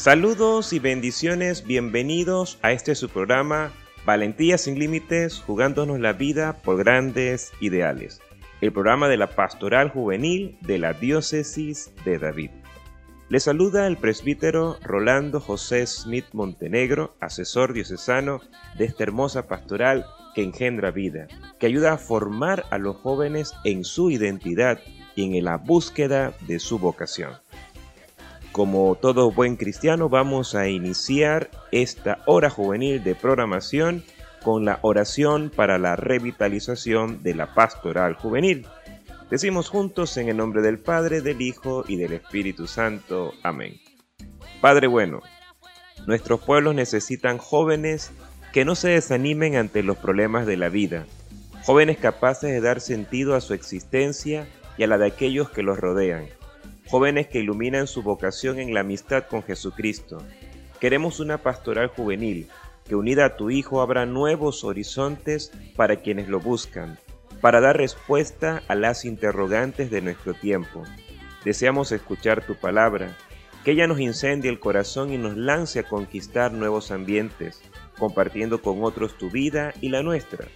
Saludos y bendiciones, bienvenidos a este su programa Valentía sin Límites, jugándonos la vida por grandes ideales. El programa de la Pastoral Juvenil de la Diócesis de David. Le saluda el presbítero Rolando José Smith Montenegro, asesor diocesano de esta hermosa pastoral que engendra vida, que ayuda a formar a los jóvenes en su identidad y en la búsqueda de su vocación. Como todo buen cristiano, vamos a iniciar esta hora juvenil de programación con la oración para la revitalización de la pastoral juvenil. Decimos juntos en el nombre del Padre, del Hijo y del Espíritu Santo. Amén. Padre bueno, nuestros pueblos necesitan jóvenes que no se desanimen ante los problemas de la vida, jóvenes capaces de dar sentido a su existencia y a la de aquellos que los rodean jóvenes que iluminan su vocación en la amistad con Jesucristo. Queremos una pastoral juvenil que unida a tu Hijo abra nuevos horizontes para quienes lo buscan, para dar respuesta a las interrogantes de nuestro tiempo. Deseamos escuchar tu palabra, que ella nos incendie el corazón y nos lance a conquistar nuevos ambientes, compartiendo con otros tu vida y la nuestra.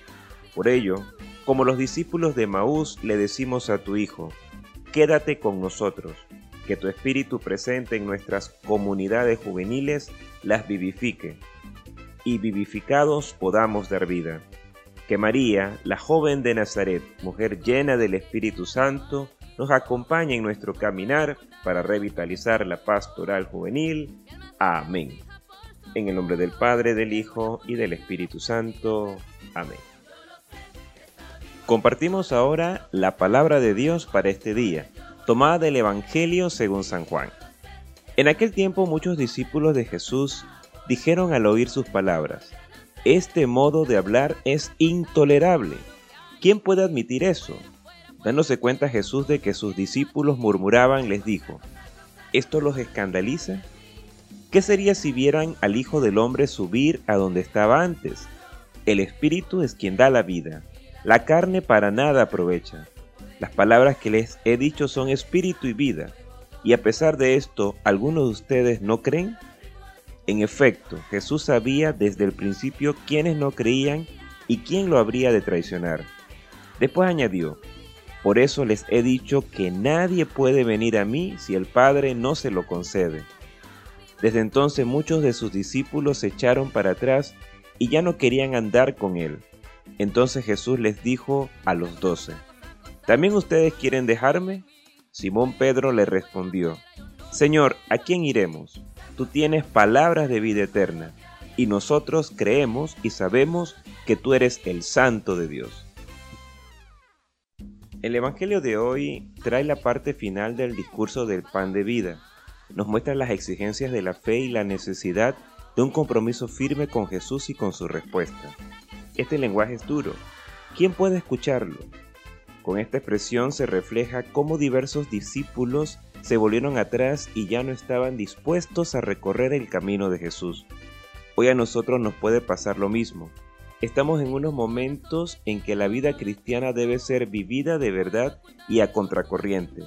Por ello, como los discípulos de Maús le decimos a tu Hijo, quédate con nosotros, que tu espíritu presente en nuestras comunidades juveniles las vivifique, y vivificados podamos dar vida. Que María, la joven de Nazaret, mujer llena del Espíritu Santo, nos acompañe en nuestro caminar para revitalizar la pastoral juvenil. Amén. En el nombre del Padre, del Hijo y del Espíritu Santo. Amén. Compartimos ahora la palabra de Dios para este día, tomada del Evangelio según San Juan. En aquel tiempo muchos discípulos de Jesús dijeron al oír sus palabras, Este modo de hablar es intolerable. ¿Quién puede admitir eso? Dándose cuenta Jesús de que sus discípulos murmuraban, les dijo, ¿esto los escandaliza? ¿Qué sería si vieran al Hijo del Hombre subir a donde estaba antes? El Espíritu es quien da la vida la carne para nada aprovecha. Las palabras que les he dicho son espíritu y vida, y a pesar de esto, ¿algunos de ustedes no creen? En efecto, Jesús sabía desde el principio quiénes no creían y quién lo habría de traicionar. Después añadió, por eso les he dicho que nadie puede venir a mí si el Padre no se lo concede. Desde entonces muchos de sus discípulos se echaron para atrás y ya no querían andar con él. Entonces Jesús les dijo a los doce, ¿también ustedes quieren dejarme? Simón Pedro le respondió, Señor, ¿a quién iremos? Tú tienes palabras de vida eterna, y nosotros creemos y sabemos que tú eres el Santo de Dios. El Evangelio de hoy trae la parte final del discurso del pan de vida. Nos muestra las exigencias de la fe y la necesidad de un compromiso firme con Jesús y con su respuesta. Este lenguaje es duro. ¿Quién puede escucharlo? Con esta expresión se refleja cómo diversos discípulos se volvieron atrás y ya no estaban dispuestos a recorrer el camino de Jesús. Hoy a nosotros nos puede pasar lo mismo. Estamos en unos momentos en que la vida cristiana debe ser vivida de verdad y a contracorriente,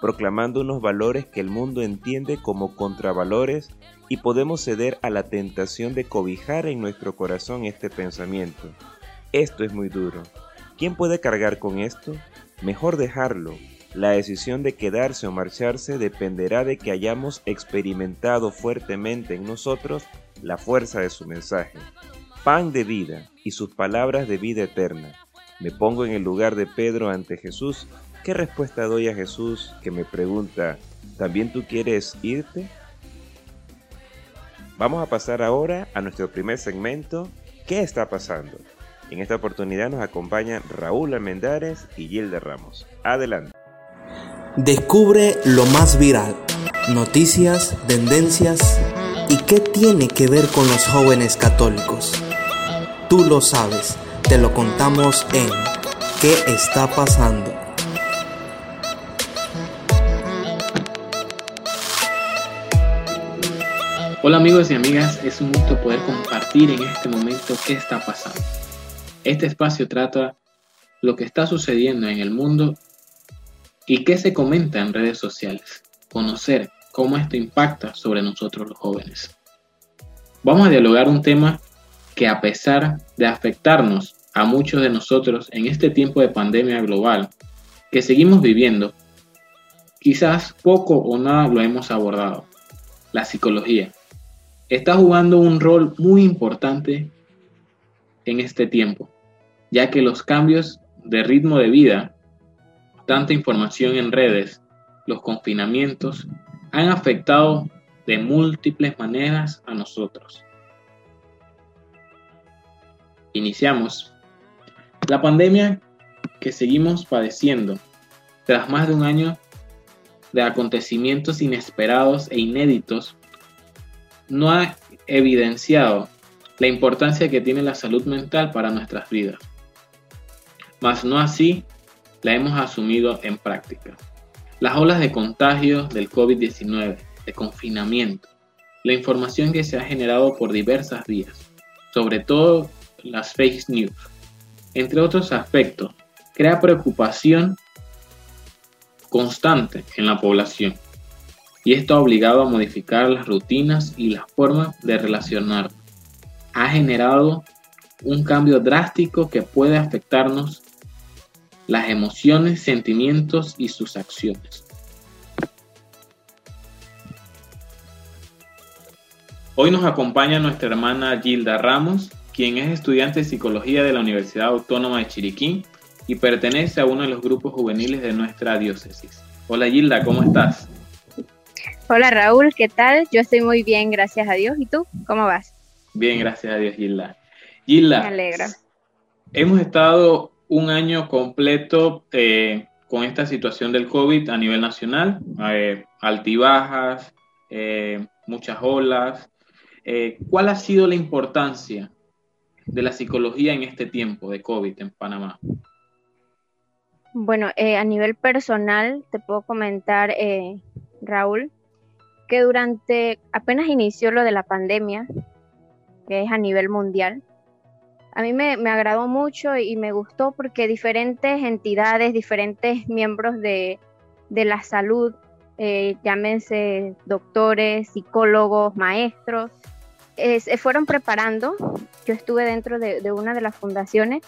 proclamando unos valores que el mundo entiende como contravalores y podemos ceder a la tentación de cobijar en nuestro corazón este pensamiento. Esto es muy duro. ¿Quién puede cargar con esto? Mejor dejarlo. La decisión de quedarse o marcharse dependerá de que hayamos experimentado fuertemente en nosotros la fuerza de su mensaje. Pan de vida y sus palabras de vida eterna. Me pongo en el lugar de Pedro ante Jesús. ¿Qué respuesta doy a Jesús que me pregunta, ¿también tú quieres irte? Vamos a pasar ahora a nuestro primer segmento, ¿Qué está pasando? En esta oportunidad nos acompañan Raúl Almendares y Gilda Ramos. Adelante. Descubre lo más viral, noticias, tendencias y qué tiene que ver con los jóvenes católicos. Tú lo sabes, te lo contamos en ¿Qué está pasando? Hola amigos y amigas, es un gusto poder compartir en este momento qué está pasando. Este espacio trata lo que está sucediendo en el mundo y qué se comenta en redes sociales, conocer cómo esto impacta sobre nosotros los jóvenes. Vamos a dialogar un tema que a pesar de afectarnos a muchos de nosotros en este tiempo de pandemia global que seguimos viviendo, quizás poco o nada lo hemos abordado. La psicología está jugando un rol muy importante en este tiempo, ya que los cambios de ritmo de vida, tanta información en redes, los confinamientos, han afectado de múltiples maneras a nosotros. Iniciamos. La pandemia que seguimos padeciendo tras más de un año de acontecimientos inesperados e inéditos no ha evidenciado la importancia que tiene la salud mental para nuestras vidas. Mas no así la hemos asumido en práctica. Las olas de contagio del COVID-19, de confinamiento, la información que se ha generado por diversas vías, sobre todo las fake news, entre otros aspectos, crea preocupación constante en la población y esto ha obligado a modificar las rutinas y las formas de relacionar. Ha generado un cambio drástico que puede afectarnos las emociones, sentimientos y sus acciones. Hoy nos acompaña nuestra hermana Gilda Ramos, quien es estudiante de psicología de la Universidad Autónoma de Chiriquí y pertenece a uno de los grupos juveniles de nuestra diócesis. Hola Gilda, ¿cómo estás? Hola Raúl, ¿qué tal? Yo estoy muy bien, gracias a Dios. ¿Y tú? ¿Cómo vas? Bien, gracias a Dios, Gilda. Gilda, Me alegra. Hemos estado un año completo eh, con esta situación del COVID a nivel nacional, eh, altibajas, eh, muchas olas. ¿Cuál ha sido la importancia de la psicología en este tiempo de COVID en Panamá? Bueno, eh, a nivel personal te puedo comentar, eh, Raúl, que durante apenas inició lo de la pandemia, que es a nivel mundial, a mí me, me agradó mucho y me gustó porque diferentes entidades, diferentes miembros de, de la salud, eh, llámense doctores, psicólogos, maestros, se fueron preparando. Yo estuve dentro de, de una de las fundaciones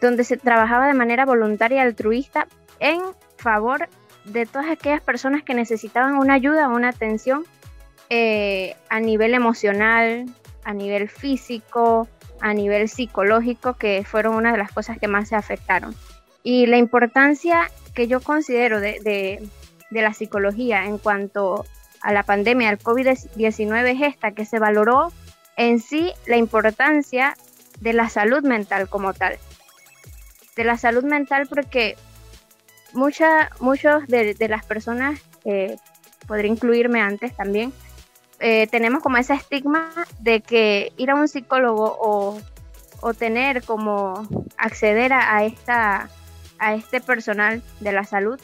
donde se trabajaba de manera voluntaria y altruista en favor de todas aquellas personas que necesitaban una ayuda, una atención eh, a nivel emocional, a nivel físico, a nivel psicológico, que fueron una de las cosas que más se afectaron. Y la importancia que yo considero de, de, de la psicología en cuanto a la pandemia del COVID-19 es esta, que se valoró en sí la importancia de la salud mental como tal de la salud mental porque muchas muchos de, las personas, eh, podría incluirme antes también, eh, tenemos como ese estigma de que ir a un psicólogo o, o tener como acceder esta, a este personal de la salud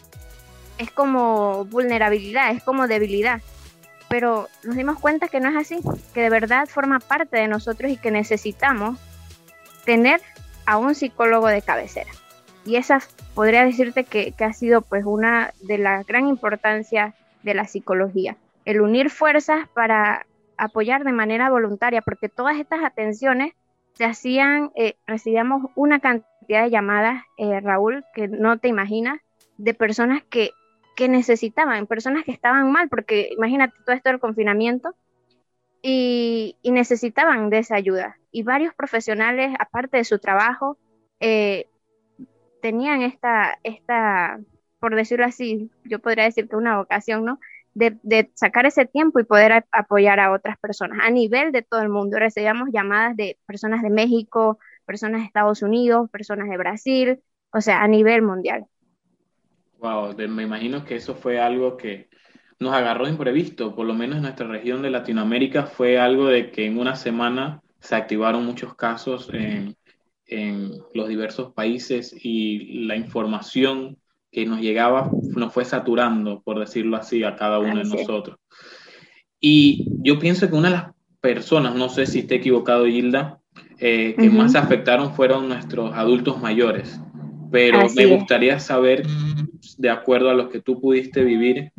es como vulnerabilidad, es como debilidad. Pero nos dimos cuenta que no es así, que de verdad forma parte de nosotros y que necesitamos tener a un psicólogo de cabecera. Y esa podría decirte que, ha sido pues una de las gran importancia de la psicología, el unir fuerzas para apoyar de manera voluntaria, porque todas estas atenciones se hacían, eh, recibíamos una cantidad de llamadas, eh, Raúl, que no te imaginas, de personas que, que necesitaban, personas que estaban mal, porque imagínate todo esto del confinamiento, y, y, necesitaban de esa ayuda. Y varios profesionales, aparte de su trabajo, eh, tenían esta, esta, por decirlo así, yo podría decir que una vocación, ¿no? De, de, sacar ese tiempo y poder apoyar a otras personas a nivel de todo el mundo. Recibíamos llamadas de personas de México, personas de Estados Unidos, personas de Brasil, o sea, a nivel mundial. Wow, me imagino que eso fue algo que nos agarró imprevisto, por lo menos en nuestra región de Latinoamérica fue algo de que en una semana se activaron muchos casos en, en los diversos países y la información que nos llegaba nos fue saturando, por decirlo así, a cada uno de nosotros. Y yo pienso que una de las personas, no sé si esté equivocado, Hilda, eh, que más se afectaron fueron nuestros adultos mayores. Pero me gustaría saber, de acuerdo a lo que tú pudiste vivir,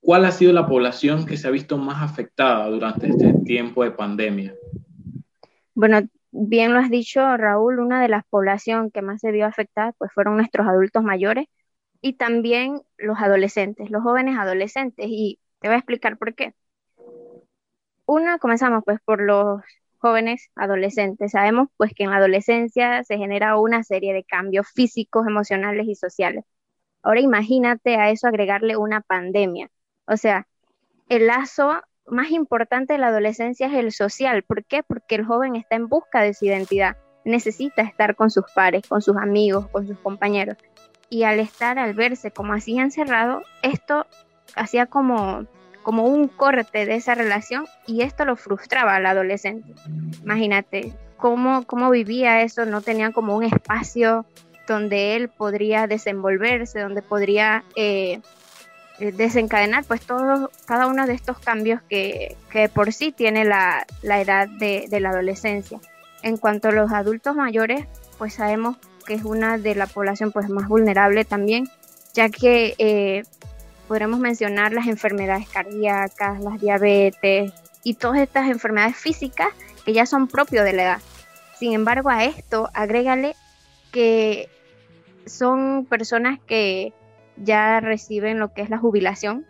¿cuál ha sido la población que se ha visto más afectada durante este tiempo de pandemia? Bueno, bien lo has dicho, Raúl, una de las poblaciones que más se vio afectada pues fueron nuestros adultos mayores y también los adolescentes, los jóvenes adolescentes. Y te voy a explicar por qué. Una, comenzamos pues por los jóvenes adolescentes. Sabemos pues que en la adolescencia se genera una serie de cambios físicos, emocionales y sociales. Ahora imagínate a eso agregarle una pandemia. O sea, el lazo más importante de la adolescencia es el social. ¿Por qué? Porque el joven está en busca de su identidad. Necesita estar con sus pares, con sus amigos, con sus compañeros. Y al estar, al verse como así encerrado, esto hacía como como un corte de esa relación y esto lo frustraba al adolescente. Imagínate cómo, cómo vivía eso, no tenía como un espacio donde él podría desenvolverse, donde podría eh, desencadenar pues todos, cada uno de estos cambios que, por sí tiene la, edad de, la adolescencia. En cuanto a los adultos mayores, pues sabemos que es una de la población pues más vulnerable también, ya que eh, podremos mencionar las enfermedades cardíacas, las diabetes y todas estas enfermedades físicas que ya son propios de la edad. Sin embargo, a esto agrégale que son personas que ya reciben lo que es la jubilación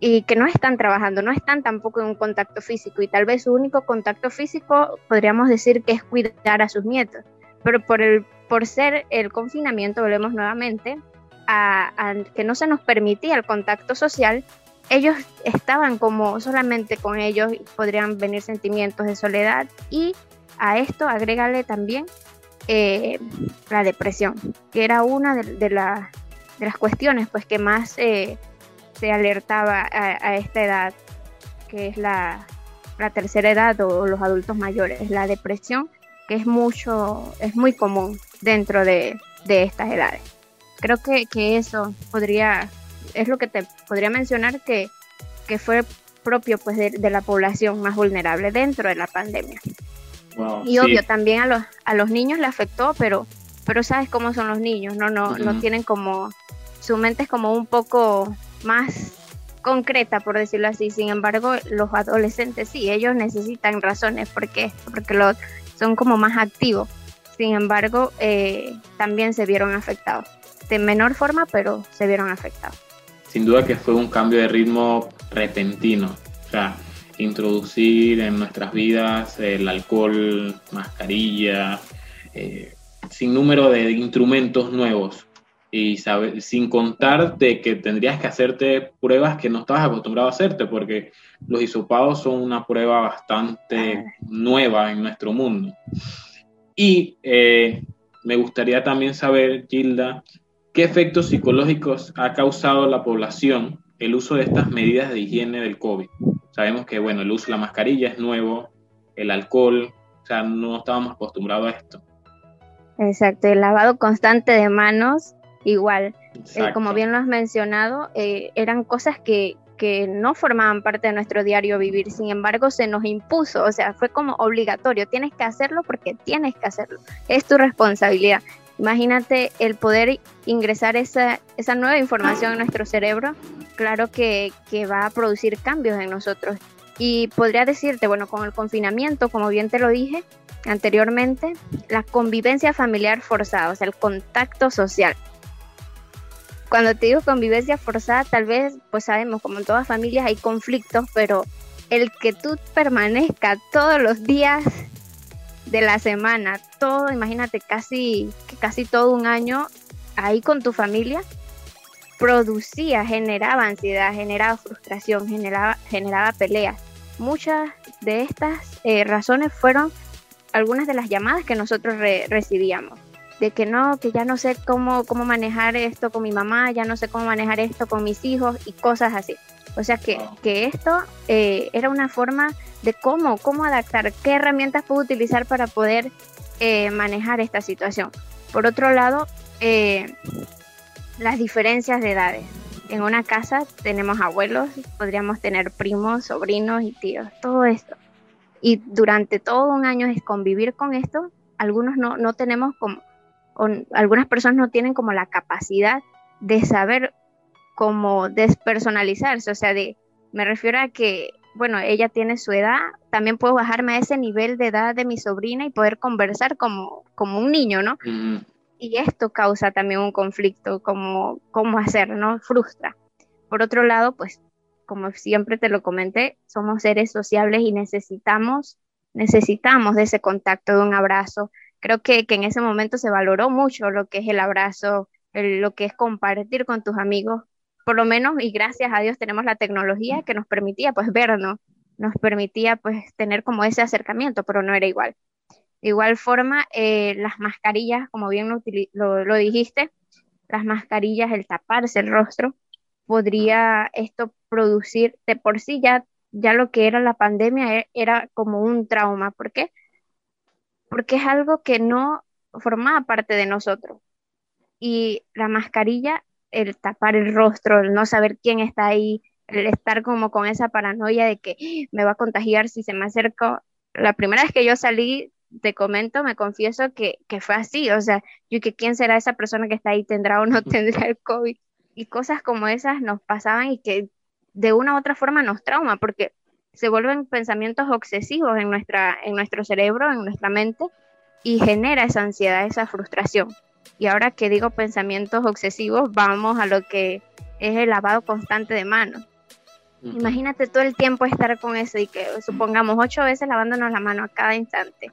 y que no están trabajando, no están tampoco en un contacto físico y tal vez su único contacto físico podríamos decir que es cuidar a sus nietos. Pero por, el, por ser el confinamiento, volvemos nuevamente, a, que no se nos permitía el contacto social, ellos estaban como solamente con ellos, podrían venir sentimientos de soledad y a esto agrégale también eh, la depresión, que era una de, las cuestiones pues que más eh, se alertaba a, esta edad, que es la, tercera edad o, los adultos mayores, la depresión, que es mucho, es muy común dentro de estas edades. Creo que, que eso podría, es lo que te podría mencionar que, que fue propio pues de, la población más vulnerable dentro de la pandemia. y obvio, también a los, a los niños le afectó, pero, pero sabes cómo son los niños, ¿no? No, no tienen como, su mente es como un poco más concreta, por decirlo así. Sin embargo, los adolescentes sí, ellos necesitan razones porque, porque los, son como más activos. Sin embargo, eh, también se vieron afectados de menor forma, pero se vieron afectados. Sin duda que fue un cambio de ritmo repentino. O sea, introducir en nuestras vidas el alcohol, mascarilla, eh, sin número de instrumentos nuevos y sin contar de que tendrías que hacerte pruebas que no estabas acostumbrado a hacerte, porque los hisopados son una prueba bastante nueva en nuestro mundo. Y eh, me gustaría también saber, Gilda, ¿Qué efectos psicológicos ha causado la población el uso de estas medidas de higiene del COVID? Sabemos que, bueno, el uso de la mascarilla es nuevo, el alcohol, o sea, no estábamos acostumbrados a esto. Exacto, el lavado constante de manos, igual. Eh, como bien lo has mencionado, eh, eran cosas que, que no formaban parte de nuestro diario vivir, sin embargo se nos impuso, o sea, fue como obligatorio, tienes que hacerlo porque tienes que hacerlo, es tu responsabilidad. Imagínate el poder ingresar esa, esa nueva información en nuestro cerebro, claro que, que va a producir cambios en nosotros. Y podría decirte, bueno, con el confinamiento, como bien te lo dije anteriormente, la convivencia familiar forzada, o sea, el contacto social. Cuando te digo convivencia forzada, tal vez, pues sabemos, como en todas familias hay conflictos, pero el que tú permanezca todos los días de la semana, todo, imagínate, casi, casi todo un año ahí con tu familia, producía, generaba ansiedad, generaba frustración, generaba, generaba peleas. Muchas de estas eh, razones fueron algunas de las llamadas que nosotros recibíamos. De que no, que ya no sé cómo, cómo manejar esto con mi mamá, ya no sé cómo manejar esto con mis hijos y cosas así. O sea que, que esto eh, era una forma de cómo, cómo adaptar, qué herramientas puedo utilizar para poder eh, manejar esta situación. Por otro lado, eh, las diferencias de edades. En una casa tenemos abuelos, podríamos tener primos, sobrinos y tíos, todo esto. Y durante todo un año es convivir con esto, algunos no, no tenemos como, algunas personas no tienen como la capacidad de saber como despersonalizarse, o sea, de, me refiero a que, bueno, ella tiene su edad, también puedo bajarme a ese nivel de edad de mi sobrina y poder conversar como, como un niño, ¿no? Y esto causa también un conflicto, como cómo hacer, ¿no? Frustra. Por otro lado, pues, como siempre te lo comenté, somos seres sociables y necesitamos, necesitamos de ese contacto, de un abrazo. Creo que, que en ese momento se valoró mucho lo que es el abrazo, lo que es compartir con tus amigos, por lo menos, y gracias a Dios tenemos la tecnología que nos permitía pues vernos, nos permitía pues tener como ese acercamiento, pero no era igual. De igual forma, eh, las mascarillas, como bien lo, lo, dijiste, las mascarillas, el taparse el rostro, podría esto producir de por sí ya, ya lo que era la pandemia e, era como un trauma. ¿Por qué? Porque es algo que no formaba parte de nosotros. Y la mascarilla el tapar el rostro, el no saber quién está ahí, el estar como con esa paranoia de que ¡Ah! me va a contagiar si se me acerca. La primera vez que yo salí, te comento, me confieso que, que fue así, o sea, yo que quién será esa persona que está ahí, tendrá o no tendrá el COVID. Y cosas como esas nos pasaban y que de una u otra forma nos trauma, porque se vuelven pensamientos obsesivos en, nuestra, en nuestro cerebro, en nuestra mente, y genera esa ansiedad, esa frustración. Y ahora que digo pensamientos obsesivos, vamos a lo que es el lavado constante de manos. Imagínate todo el tiempo estar con eso y que supongamos ocho veces lavándonos la mano a cada instante.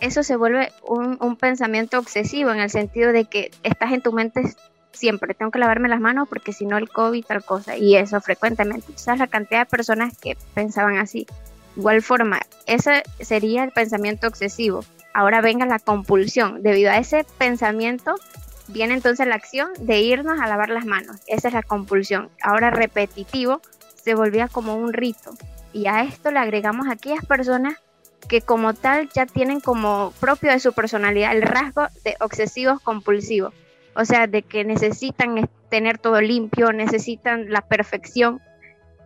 Eso se vuelve un, pensamiento obsesivo en el sentido de que estás en tu mente siempre, tengo que lavarme las manos porque si no el COVID tal cosa. Y eso frecuentemente. ¿Sabes la cantidad de personas que pensaban así? Igual forma, ese sería el pensamiento obsesivo ahora venga la compulsión. Debido a ese pensamiento, viene entonces la acción de irnos a lavar las manos. Esa es la compulsión. Ahora repetitivo se volvía como un rito. Y a esto le agregamos a aquellas personas que como tal ya tienen como propio de su personalidad el rasgo de obsesivos compulsivos. O sea, de que necesitan tener todo limpio, necesitan la perfección.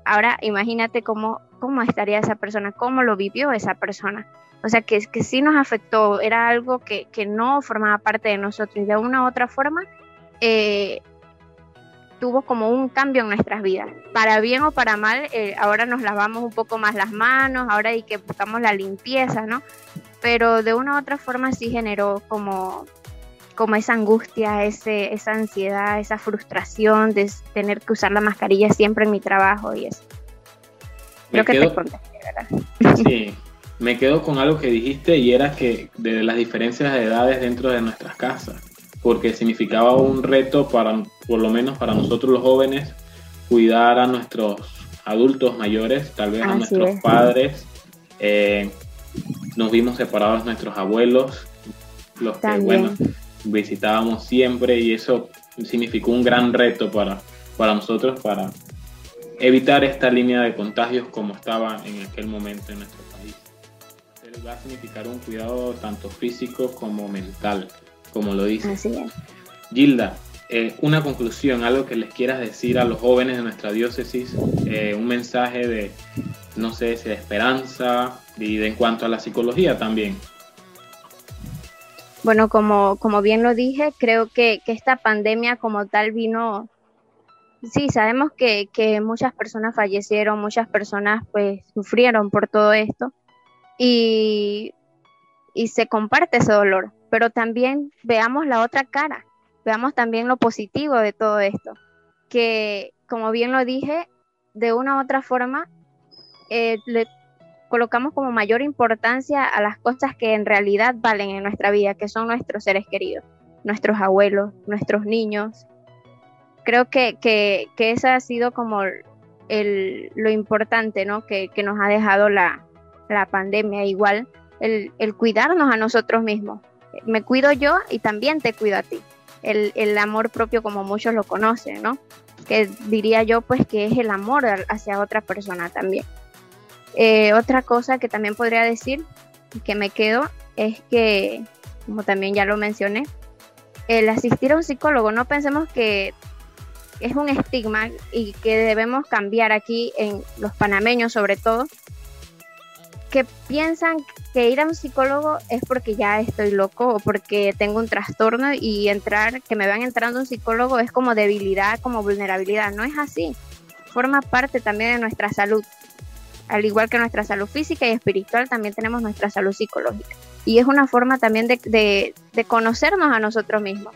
Ahora imagínate cómo, cómo estaría esa persona, cómo lo vivió esa persona. O sea, que, que sí nos afectó, era algo que, no formaba parte de nosotros y de una u otra forma eh, tuvo como un cambio en nuestras vidas. Para bien o para mal, eh, ahora nos lavamos un poco más las manos, ahora hay que buscamos la limpieza, ¿no? Pero de una u otra forma sí generó como, como esa angustia, ese, esa ansiedad, esa frustración de tener que usar la mascarilla siempre en mi trabajo y eso. Creo que te ¿verdad? Sí, me quedo con algo que dijiste y era que de las diferencias de edades dentro de nuestras casas, porque significaba un reto para, por lo menos para nosotros los jóvenes, cuidar a nuestros adultos mayores, tal vez a nuestros padres. Eh, nos vimos separados nuestros abuelos, los que, bueno, visitábamos siempre y eso significó un gran reto para, para nosotros, para evitar esta línea de contagios como estaba en aquel momento en nuestro va a significar un cuidado tanto físico como mental, como lo dice. Gilda, eh, una conclusión, algo que les quieras decir a los jóvenes de nuestra diócesis, eh, un mensaje de, no sé, de esperanza y de en cuanto a la psicología también. Bueno, como, como bien lo dije, creo que, que esta pandemia como tal vino, sí, sabemos que, que muchas personas fallecieron, muchas personas pues sufrieron por todo esto, y, se comparte ese dolor, pero también veamos la otra cara, veamos también lo positivo de todo esto, que como bien lo dije, de una u otra forma eh, le colocamos como mayor importancia a las cosas que en realidad valen en nuestra vida, que son nuestros seres queridos, nuestros abuelos, nuestros niños. Creo que, que, ese ha sido como el, lo importante ¿no? que, que nos ha dejado la, la pandemia, igual el, cuidarnos a nosotros mismos. Me cuido yo y también te cuido a ti. El, amor propio como muchos lo conocen, ¿no? Que diría yo pues que es el amor hacia otra persona también. Eh, otra cosa que también podría decir que me quedo es que, como también ya lo mencioné, el asistir a un psicólogo, no pensemos que es un estigma y que debemos cambiar aquí en los panameños sobre todo, que piensan que ir a un psicólogo es porque ya estoy loco o porque tengo un trastorno y entrar, que me vean entrando un psicólogo es como debilidad, como vulnerabilidad. No es así. Forma parte también de nuestra salud. Al igual que nuestra salud física y espiritual, también tenemos nuestra salud psicológica. Y es una forma también de, de, conocernos a nosotros mismos.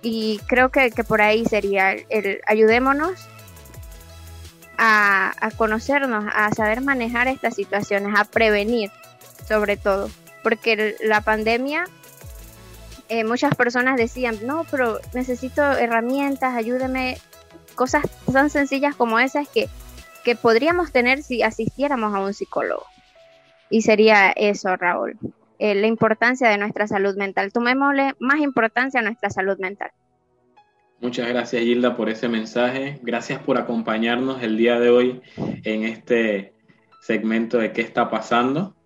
Y creo que, que por ahí sería el ayudémonos a, conocernos, a saber manejar estas situaciones, a prevenir sobre todo, porque la pandemia, eh, muchas personas decían, no, pero necesito herramientas, ayúdeme, cosas tan sencillas como esas que, que podríamos tener si asistiéramos a un psicólogo. Y sería eso, Raúl, eh, la importancia de nuestra salud mental. Tomémosle más importancia a nuestra salud mental. Muchas gracias Gilda por ese mensaje. Gracias por acompañarnos el día de hoy en este segmento de qué está pasando.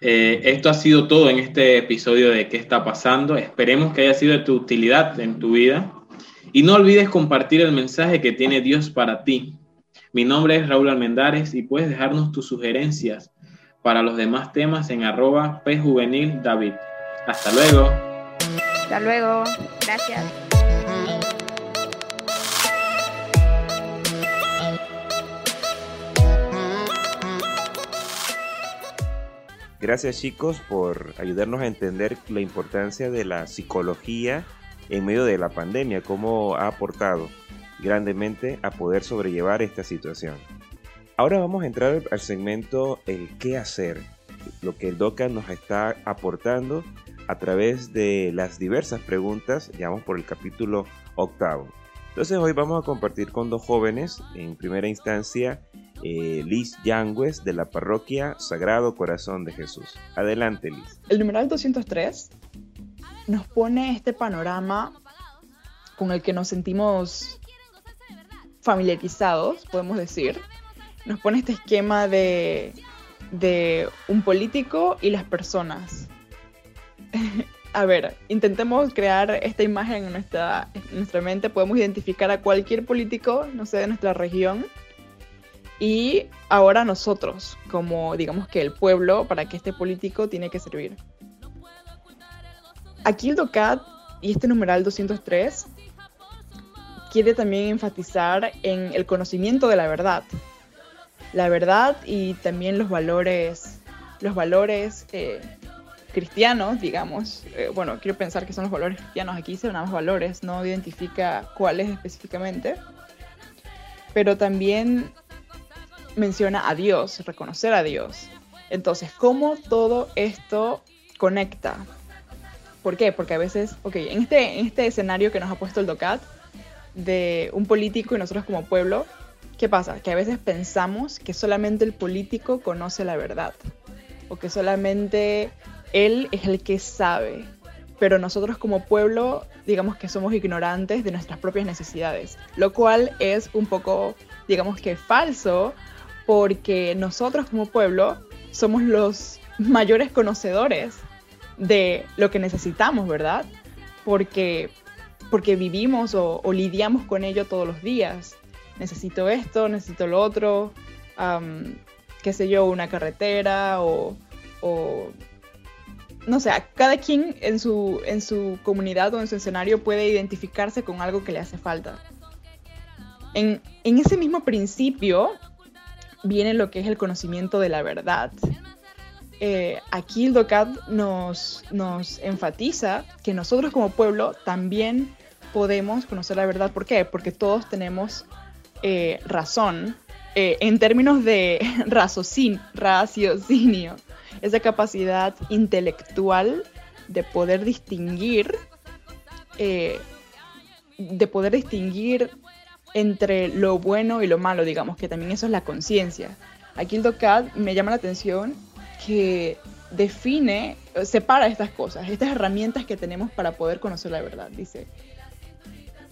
Eh, esto ha sido todo en este episodio de qué está pasando. Esperemos que haya sido de tu utilidad en tu vida. Y no olvides compartir el mensaje que tiene Dios para ti. Mi nombre es Raúl Almendares y puedes dejarnos tus sugerencias para los demás temas en arroba pjuvenil David. Hasta luego. Hasta luego. Gracias. Gracias chicos por ayudarnos a entender la importancia de la psicología en medio de la pandemia, cómo ha aportado grandemente a poder sobrellevar esta situación. Ahora vamos a entrar al segmento el qué hacer, lo que el DOCA nos está aportando a través de las diversas preguntas, ya vamos por el capítulo octavo. Entonces hoy vamos a compartir con dos jóvenes, en primera instancia eh, Liz Yangues de la parroquia Sagrado Corazón de Jesús. Adelante Liz. El numeral 203 nos pone este panorama con el que nos sentimos familiarizados, podemos decir. Nos pone este esquema de, de un político y las personas. a ver, intentemos crear esta imagen en nuestra, nuestra mente. Podemos identificar a cualquier político, no sé, de nuestra región. Y ahora nosotros, como digamos que el pueblo, para que este político tiene que servir. Aquí el DOCAT y este numeral 203 quiere también enfatizar en el conocimiento de la verdad. La verdad y también los valores, los valores eh, cristianos, digamos, eh, bueno, quiero pensar que son los valores cristianos, aquí se llaman valores, no identifica cuáles específicamente, pero también menciona a Dios, reconocer a Dios. Entonces, ¿cómo todo esto conecta? ¿Por qué? Porque a veces, ok, en este, en este escenario que nos ha puesto el DOCAT de un político y nosotros como pueblo, ¿qué pasa? Que a veces pensamos que solamente el político conoce la verdad o que solamente él es el que sabe, pero nosotros como pueblo, digamos que somos ignorantes de nuestras propias necesidades, lo cual es un poco, digamos que falso, porque nosotros como pueblo somos los mayores conocedores de lo que necesitamos, ¿verdad? Porque, porque vivimos o, lidiamos con ello todos los días. Necesito esto, necesito lo otro, qué sé yo, una carretera o no sé, cada quien en su, en su comunidad o en su escenario puede identificarse con algo que le hace falta. En, ese mismo principio viene lo que es el conocimiento de la verdad. Eh, aquí el DOCAT nos, nos enfatiza que nosotros como pueblo también podemos conocer la verdad. ¿Por qué? Porque todos tenemos eh, razón eh, en términos de raciocinio esa capacidad intelectual de poder distinguir, eh, de poder distinguir entre lo bueno y lo malo, digamos, que también eso es la conciencia. Aquí el DOCAD me llama la atención que define, separa estas cosas, estas herramientas que tenemos para poder conocer la verdad. Dice,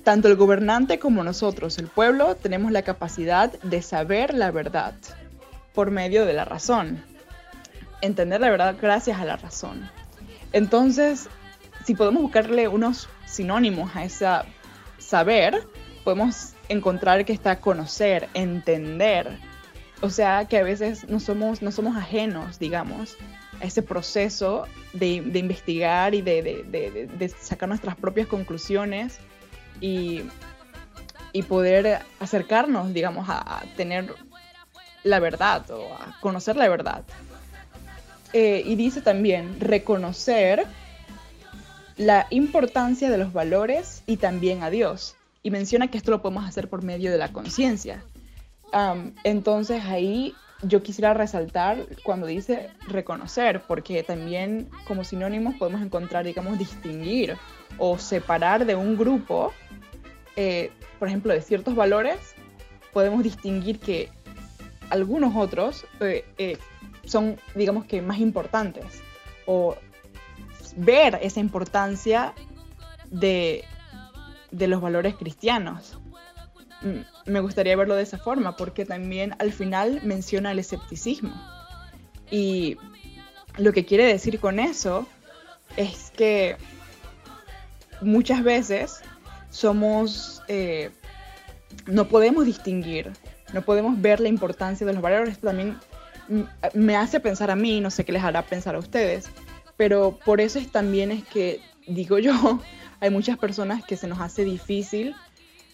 tanto el gobernante como nosotros, el pueblo, tenemos la capacidad de saber la verdad por medio de la razón entender la verdad gracias a la razón. Entonces, si podemos buscarle unos sinónimos a esa saber, podemos encontrar que está conocer, entender, o sea que a veces no somos, no somos ajenos, digamos, a ese proceso de, investigar y de, sacar nuestras propias conclusiones y, y poder acercarnos, digamos, a, a, tener la verdad o a conocer la verdad. Eh, y dice también reconocer la importancia de los valores y también a Dios. Y menciona que esto lo podemos hacer por medio de la conciencia. entonces ahí yo quisiera resaltar cuando dice reconocer, porque también como sinónimos podemos encontrar, digamos, distinguir o separar de un grupo, eh, por ejemplo, de ciertos valores, podemos distinguir que algunos otros eh, eh, son, digamos que, más importantes o ver esa importancia de, de los valores cristianos. Me gustaría verlo de esa forma porque también al final menciona el escepticismo. Y lo que quiere decir con eso es que muchas veces somos, eh, no podemos distinguir, no podemos ver la importancia de los valores. También me hace pensar a mí, no sé qué les hará pensar a ustedes, pero por eso es, también es que, digo yo, hay muchas personas que se nos hace difícil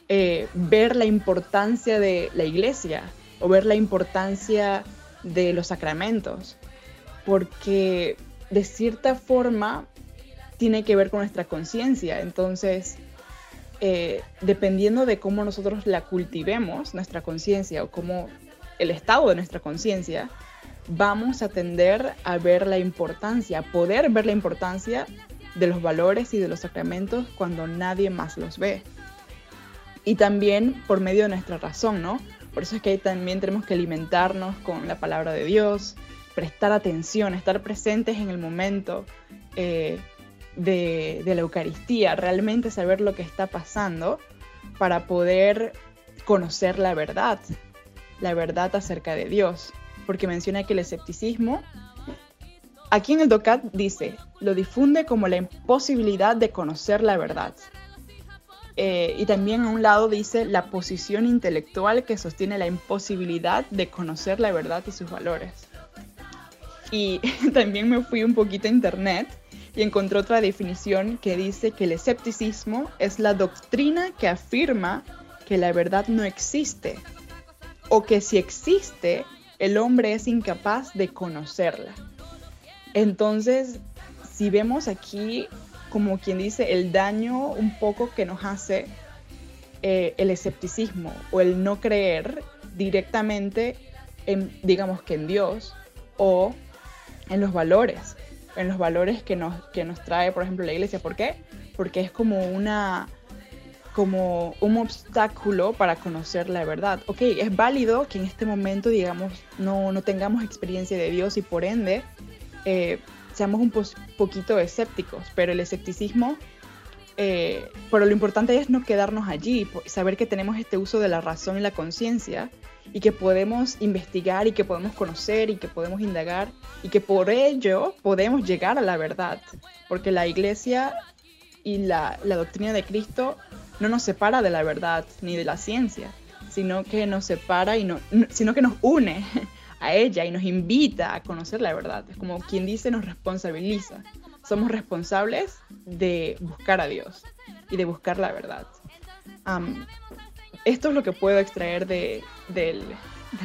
eh, ver la importancia de la iglesia o ver la importancia de los sacramentos, porque de cierta forma tiene que ver con nuestra conciencia, entonces eh, dependiendo de cómo nosotros la cultivemos, nuestra conciencia, o cómo el estado de nuestra conciencia, vamos a tender a ver la importancia, a poder ver la importancia de los valores y de los sacramentos cuando nadie más los ve. Y también por medio de nuestra razón, ¿no? Por eso es que también tenemos que alimentarnos con la palabra de Dios, prestar atención, estar presentes en el momento eh, de, la Eucaristía, realmente saber lo que está pasando para poder conocer la verdad, la verdad acerca de Dios porque menciona que el escepticismo, aquí en el DOCAT dice, lo difunde como la imposibilidad de conocer la verdad. Eh, y también a un lado dice la posición intelectual que sostiene la imposibilidad de conocer la verdad y sus valores. Y también me fui un poquito a internet y encontré otra definición que dice que el escepticismo es la doctrina que afirma que la verdad no existe o que si existe el hombre es incapaz de conocerla. Entonces, si vemos aquí, como quien dice, el daño un poco que nos hace eh, el escepticismo o el no creer directamente en, digamos que en Dios o en los valores, en los valores que nos, que nos trae, por ejemplo, la iglesia. ¿Por qué? Porque es como una como un obstáculo para conocer la verdad. Ok, es válido que en este momento, digamos, no, no tengamos experiencia de Dios y por ende eh, seamos un poquito escépticos, pero el escepticismo, eh, pero lo importante es no quedarnos allí, saber que tenemos este uso de la razón y la conciencia y que podemos investigar y que podemos conocer y que podemos indagar y que por ello podemos llegar a la verdad, porque la iglesia y la, la doctrina de Cristo no nos separa de la verdad ni de la ciencia, sino que nos separa y no, sino que nos une a ella y nos invita a conocer la verdad. Es como quien dice nos responsabiliza. Somos responsables de buscar a Dios y de buscar la verdad. Esto es lo que puedo extraer de, del,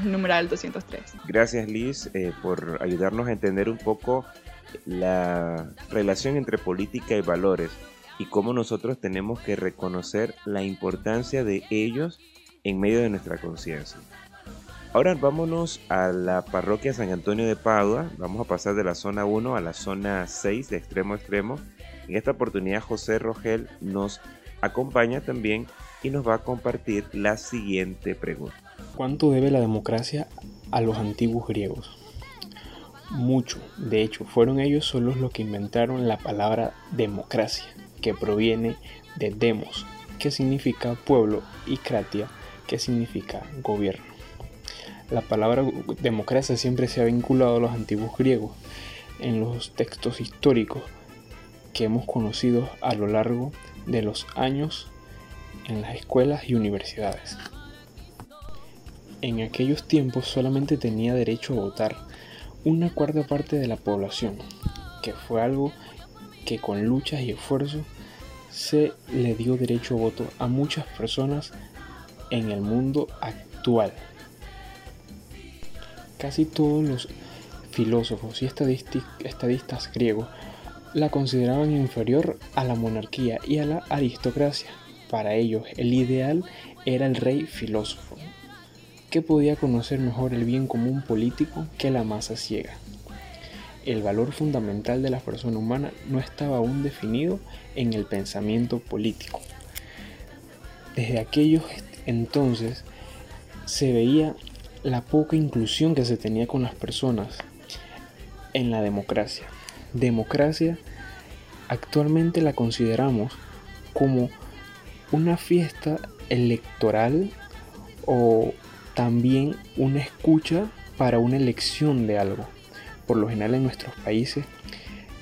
numeral 203. Gracias Liz eh, por ayudarnos a entender un poco la relación entre política y valores y cómo nosotros tenemos que reconocer la importancia de ellos en medio de nuestra conciencia. Ahora vámonos a la parroquia San Antonio de Padua. Vamos a pasar de la zona 1 a la zona 6 de extremo a extremo. En esta oportunidad José Rogel nos acompaña también y nos va a compartir la siguiente pregunta. ¿Cuánto debe la democracia a los antiguos griegos? Mucho. De hecho, fueron ellos solos los que inventaron la palabra democracia que proviene de demos, que significa pueblo, y kratia, que significa gobierno. La palabra democracia siempre se ha vinculado a los antiguos griegos en los textos históricos que hemos conocido a lo largo de los años en las escuelas y universidades. en aquellos tiempos solamente tenía derecho a votar una cuarta parte de la población, que fue algo que con luchas y esfuerzos se le dio derecho a voto a muchas personas en el mundo actual. Casi todos los filósofos y estadistas griegos la consideraban inferior a la monarquía y a la aristocracia. Para ellos el ideal era el rey filósofo, que podía conocer mejor el bien común político que la masa ciega. El valor fundamental de la persona humana no estaba aún definido en el pensamiento político. Desde aquellos entonces se veía la poca inclusión que se tenía con las personas en la democracia. Democracia actualmente la consideramos como una fiesta electoral o también una escucha para una elección de algo. Por lo general en nuestros países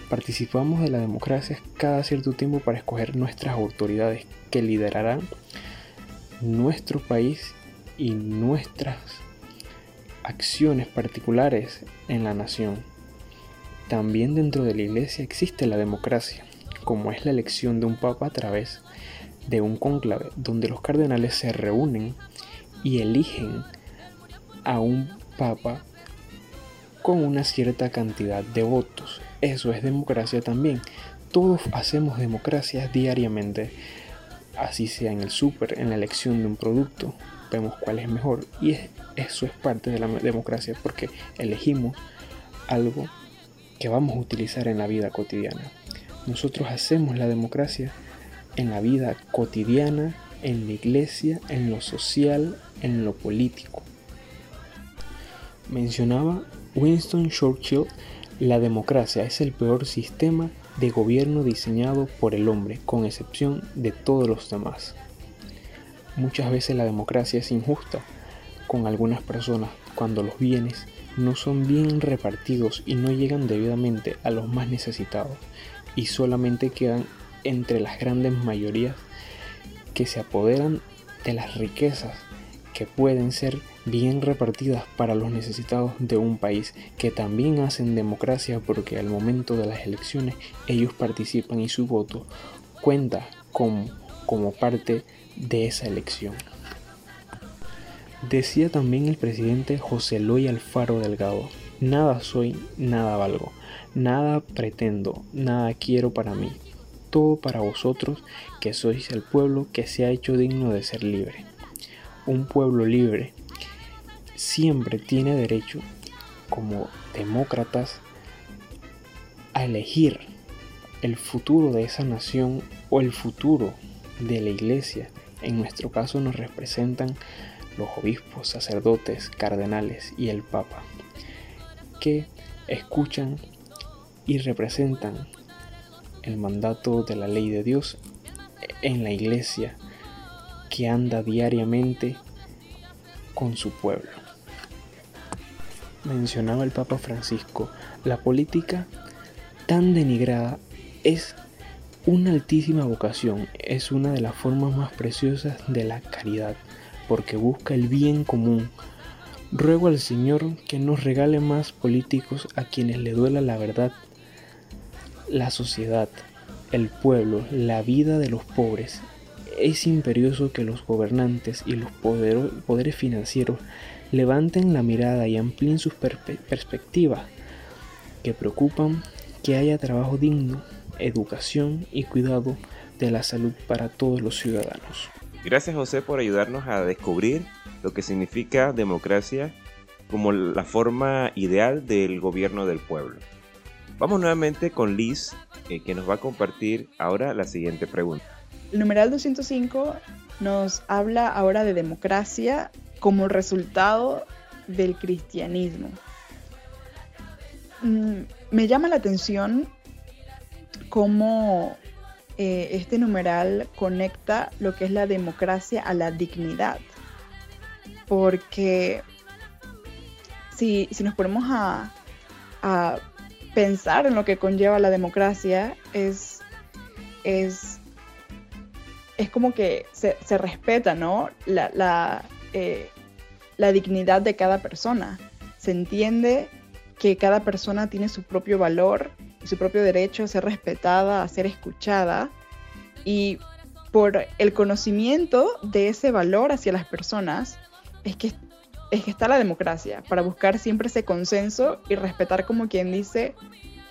participamos de la democracia cada cierto tiempo para escoger nuestras autoridades que liderarán nuestro país y nuestras acciones particulares en la nación. También dentro de la iglesia existe la democracia, como es la elección de un papa a través de un cónclave donde los cardenales se reúnen y eligen a un papa con una cierta cantidad de votos. Eso es democracia también. Todos hacemos democracia diariamente, así sea en el súper, en la elección de un producto, vemos cuál es mejor y eso es parte de la democracia porque elegimos algo que vamos a utilizar en la vida cotidiana. Nosotros hacemos la democracia en la vida cotidiana, en la iglesia, en lo social, en lo político. Mencionaba Winston Churchill, la democracia es el peor sistema de gobierno diseñado por el hombre, con excepción de todos los demás. Muchas veces la democracia es injusta con algunas personas cuando los bienes no son bien repartidos y no llegan debidamente a los más necesitados y solamente quedan entre las grandes mayorías que se apoderan de las riquezas que pueden ser bien repartidas para los necesitados de un país que también hacen democracia porque al momento de las elecciones ellos participan y su voto cuenta como, parte de esa elección. Decía también el presidente José Loy Alfaro Delgado, nada soy, nada valgo, nada pretendo, nada quiero para mí, todo para vosotros que sois el pueblo que se ha hecho digno de ser libre un pueblo libre siempre tiene derecho, como demócratas, a elegir el futuro de esa nación o el futuro de la iglesia. En nuestro caso nos representan los obispos, sacerdotes, cardenales y el papa, que escuchan y representan el mandato de la ley de Dios en la iglesia que anda diariamente con su pueblo. Mencionaba el Papa Francisco, la política tan denigrada es una altísima vocación, es una de las formas más preciosas de la caridad, porque busca el bien común. Ruego al Señor que nos regale más políticos a quienes le duela la verdad, la sociedad, el pueblo, la vida de los pobres es imperioso que los gobernantes y los poderes financieros levanten la mirada y amplíen sus perspectivas, que preocupan que haya trabajo digno, educación y cuidado de la salud para todos los ciudadanos. Gracias José por ayudarnos a descubrir lo que significa democracia como la forma ideal del gobierno del pueblo. Vamos nuevamente con Liz, eh, que nos va a compartir ahora la siguiente pregunta. El numeral 205 nos habla ahora de democracia como resultado del cristianismo. Mm, me llama la atención cómo eh, este numeral conecta lo que es la democracia a la dignidad. Porque si, nos ponemos a, pensar en lo que conlleva la democracia, es, es es como que se, respeta, ¿no? La, eh, la dignidad de cada persona. Se entiende que cada persona tiene su propio valor y su propio derecho a ser respetada, a ser escuchada. Y por el conocimiento de ese valor hacia las personas, es que, es que está la democracia, para buscar siempre ese consenso y respetar, como quien dice,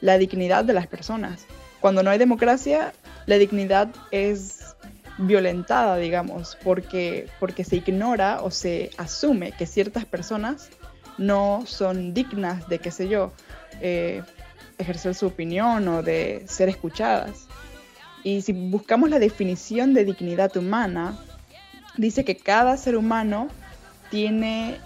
la dignidad de las personas. Cuando no hay democracia, la dignidad es violentada, digamos, porque, porque se ignora o se asume que ciertas personas no son dignas de, qué sé yo, eh, ejercer su opinión o de ser escuchadas. Y si buscamos la definición de dignidad humana, dice que cada ser humano tiene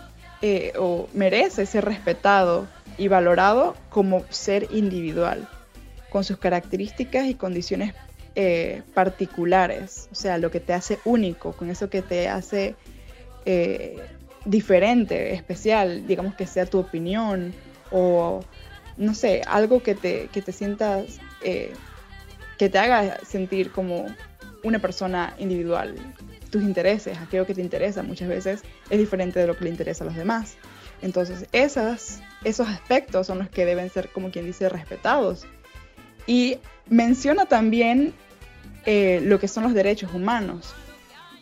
eh, o merece ser respetado y valorado como ser individual, con sus características y condiciones eh, particulares, o sea, lo que te hace único, con eso que te hace eh, diferente, especial, digamos que sea tu opinión o, no sé, algo que te, que te sientas, que te haga sentir como una persona individual. Tus intereses, aquello que te interesa muchas veces es diferente de lo que le interesa a los demás. Entonces, esas, esos aspectos son los que deben ser, como quien dice, respetados. Y menciona también eh, lo que son los derechos humanos,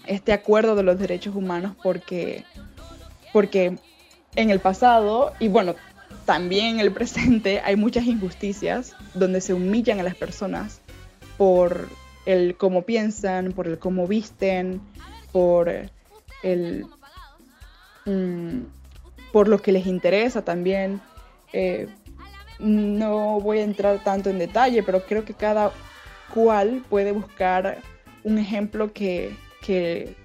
este acuerdo de los derechos humanos porque, porque en el pasado y bueno, también en el presente hay muchas injusticias donde se humillan a las personas por el cómo piensan, por el cómo visten, por el mm, por lo que les interesa también. Eh, no voy a entrar tanto en detalle, pero creo que cada cual puede buscar un ejemplo que,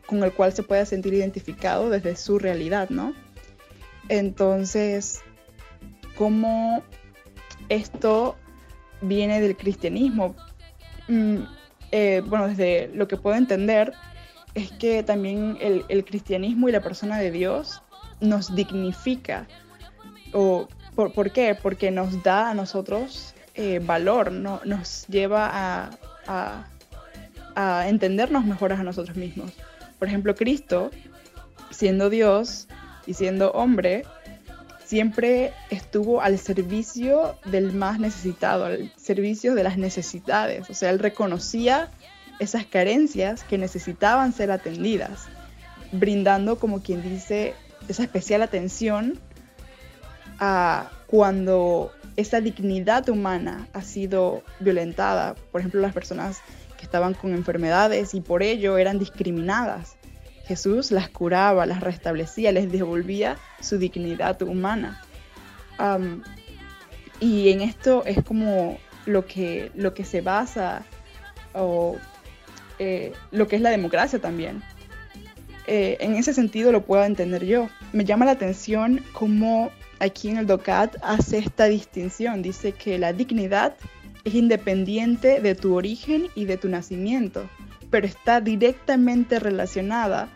con el cual se pueda sentir identificado desde su realidad, ¿no? Entonces, ¿cómo esto viene del cristianismo? Eh, bueno, desde lo que puedo entender es que también el, cristianismo y la persona de Dios nos dignifica o ¿Por, qué? Porque nos da a nosotros eh, valor, no, nos lleva a, a, entendernos mejor a nosotros mismos. Por ejemplo, Cristo, siendo Dios y siendo hombre, siempre estuvo al servicio del más necesitado, al servicio de las necesidades. O sea, él reconocía esas carencias que necesitaban ser atendidas, brindando, como quien dice, esa especial atención cuando esa dignidad humana ha sido violentada, por ejemplo, las personas que estaban con enfermedades y por ello eran discriminadas. Jesús las curaba, las restablecía, les devolvía su dignidad humana. y en esto es como lo que, lo que se basa o eh, lo que es la democracia también. Eh, en ese sentido lo puedo entender yo. Me llama la atención cómo aquí en el DOCAT hace esta distinción. Dice que la dignidad es independiente de tu origen y de tu nacimiento, pero está directamente relacionada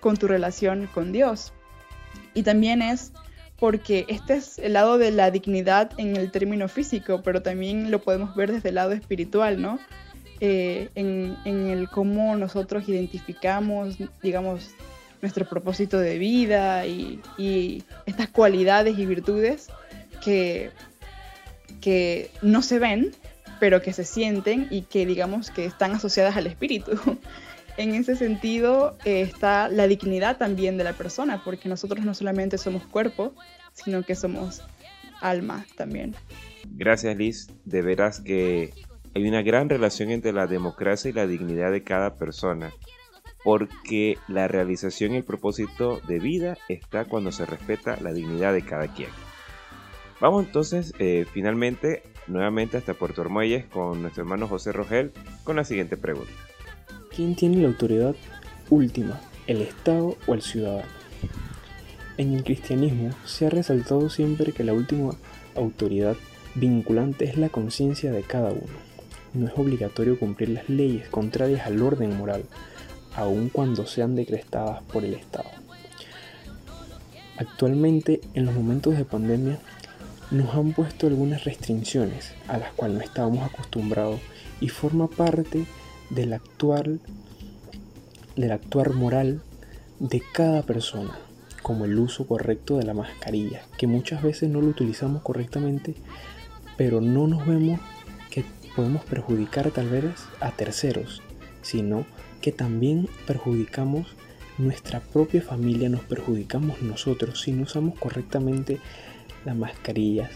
con tu relación con Dios. Y también es porque este es el lado de la dignidad en el término físico, pero también lo podemos ver desde el lado espiritual, ¿no? Eh, en, en el cómo nosotros identificamos, digamos, nuestro propósito de vida y, estas cualidades y virtudes que, que no se ven, pero que se sienten y que digamos que están asociadas al espíritu. en ese sentido eh, está la dignidad también de la persona, porque nosotros no solamente somos cuerpo, sino que somos alma también. Gracias Liz, de veras que hay una gran relación entre la democracia y la dignidad de cada persona porque la realización y el propósito de vida está cuando se respeta la dignidad de cada quien. Vamos entonces eh, finalmente nuevamente hasta Puerto Armuelles con nuestro hermano José Rogel con la siguiente pregunta. ¿Quién tiene la autoridad última, el Estado o el ciudadano? En el cristianismo se ha resaltado siempre que la última autoridad vinculante es la conciencia de cada uno. No es obligatorio cumplir las leyes contrarias al orden moral, aun cuando sean decretadas por el Estado. Actualmente, en los momentos de pandemia, nos han puesto algunas restricciones a las cuales no estábamos acostumbrados y forma parte del actual, del moral de cada persona. como el uso correcto de la mascarilla, que muchas veces no lo utilizamos correctamente, pero no nos vemos que podemos perjudicar tal vez a terceros, sino que también perjudicamos nuestra propia familia, nos perjudicamos nosotros si no usamos correctamente las mascarillas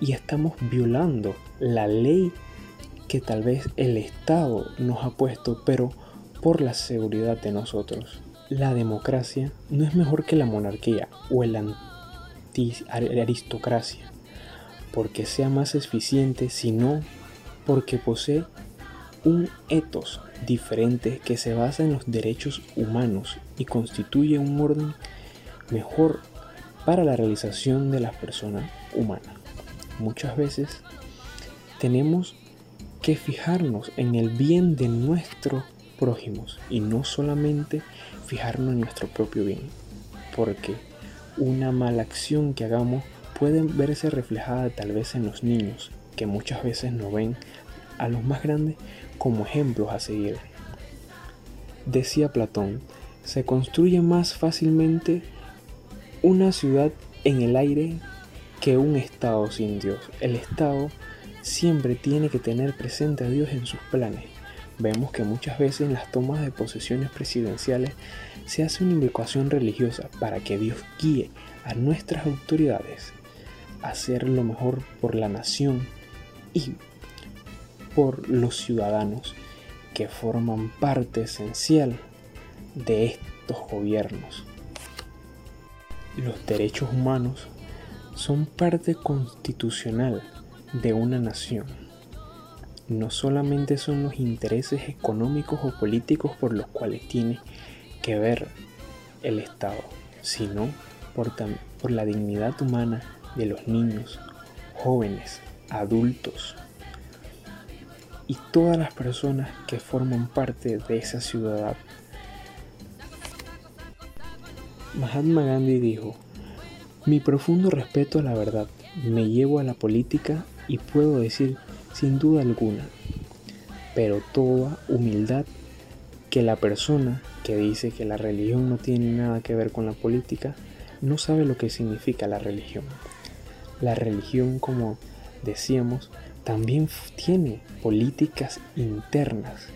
y estamos violando la ley que tal vez el Estado nos ha puesto, pero por la seguridad de nosotros. La democracia no es mejor que la monarquía o la aristocracia, porque sea más eficiente, sino porque posee un etos diferente que se basa en los derechos humanos y constituye un orden mejor para la realización de la persona humana. Muchas veces tenemos que fijarnos en el bien de nuestros prójimos y no solamente fijarnos en nuestro propio bien, porque una mala acción que hagamos puede verse reflejada tal vez en los niños, que muchas veces no ven a los más grandes como ejemplos a seguir. Decía Platón, se construye más fácilmente una ciudad en el aire que un Estado sin Dios. El Estado siempre tiene que tener presente a Dios en sus planes. Vemos que muchas veces en las tomas de posesiones presidenciales se hace una invocación religiosa para que Dios guíe a nuestras autoridades a hacer lo mejor por la nación y por los ciudadanos que forman parte esencial de estos gobiernos. Los derechos humanos son parte constitucional de una nación. No solamente son los intereses económicos o políticos por los cuales tiene que ver el Estado, sino por, la dignidad humana de los niños, jóvenes, adultos y todas las personas que forman parte de esa ciudad. Mahatma Gandhi dijo, mi profundo respeto a la verdad me llevo a la política y puedo decir sin duda alguna, pero toda humildad, que la persona que dice que la religión no tiene nada que ver con la política no sabe lo que significa la religión. La religión, como decíamos, también tiene políticas internas,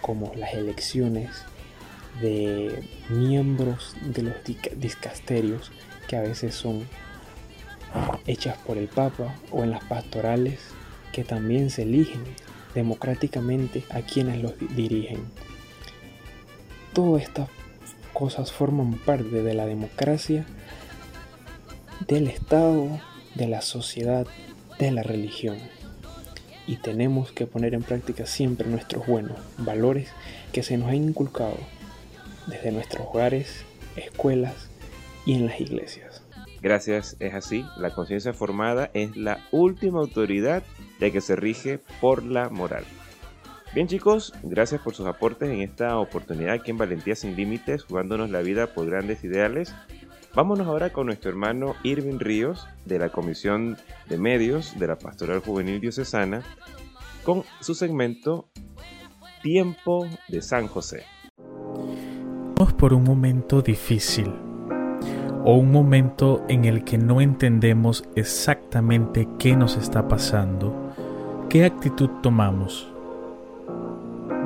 como las elecciones de miembros de los discasterios, que a veces son hechas por el Papa o en las pastorales que también se eligen democráticamente a quienes los dirigen. Todas estas cosas forman parte de la democracia, del Estado, de la sociedad, de la religión. Y tenemos que poner en práctica siempre nuestros buenos valores que se nos han inculcado desde nuestros hogares, escuelas y en las iglesias. Gracias, es así. La conciencia formada es la última autoridad ya que se rige por la moral. Bien chicos, gracias por sus aportes en esta oportunidad aquí en Valentía sin Límites, jugándonos la vida por grandes ideales. Vámonos ahora con nuestro hermano Irving Ríos de la Comisión de Medios de la Pastoral Juvenil Diocesana con su segmento Tiempo de San José. Por un momento difícil o un momento en el que no entendemos exactamente qué nos está pasando, ¿qué actitud tomamos?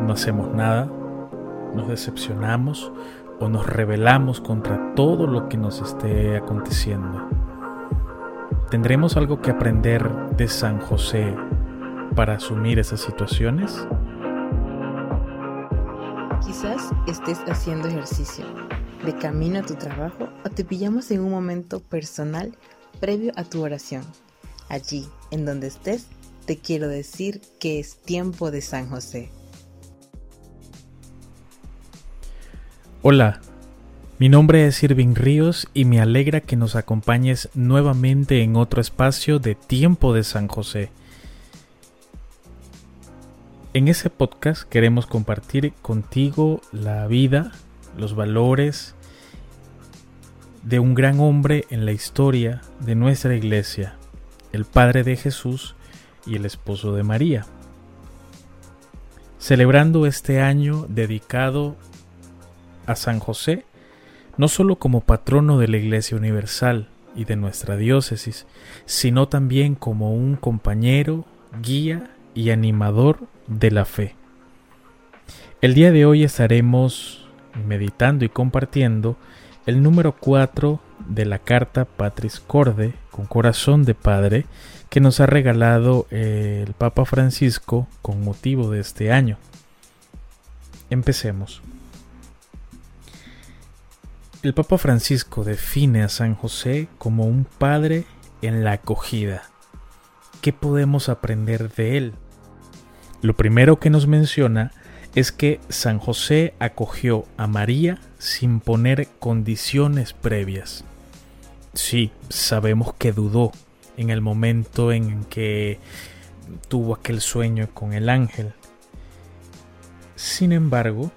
¿No hacemos nada? ¿Nos decepcionamos? ¿O nos rebelamos contra todo lo que nos esté aconteciendo? ¿Tendremos algo que aprender de San José para asumir esas situaciones? Quizás estés haciendo ejercicio de camino a tu trabajo o te pillamos en un momento personal previo a tu oración. Allí, en donde estés, te quiero decir que es tiempo de San José. Hola, mi nombre es Irving Ríos y me alegra que nos acompañes nuevamente en otro espacio de Tiempo de San José. En ese podcast queremos compartir contigo la vida, los valores de un gran hombre en la historia de nuestra iglesia, el Padre de Jesús y el esposo de María. Celebrando este año dedicado a San José, no solo como patrono de la Iglesia Universal y de nuestra diócesis, sino también como un compañero, guía y animador de la fe. El día de hoy estaremos meditando y compartiendo el número 4 de la carta Patris Corde con corazón de Padre que nos ha regalado el Papa Francisco con motivo de este año. Empecemos. El Papa Francisco define a San José como un padre en la acogida. ¿Qué podemos aprender de él? Lo primero que nos menciona es que San José acogió a María sin poner condiciones previas. Sí, sabemos que dudó en el momento en que tuvo aquel sueño con el ángel. Sin embargo,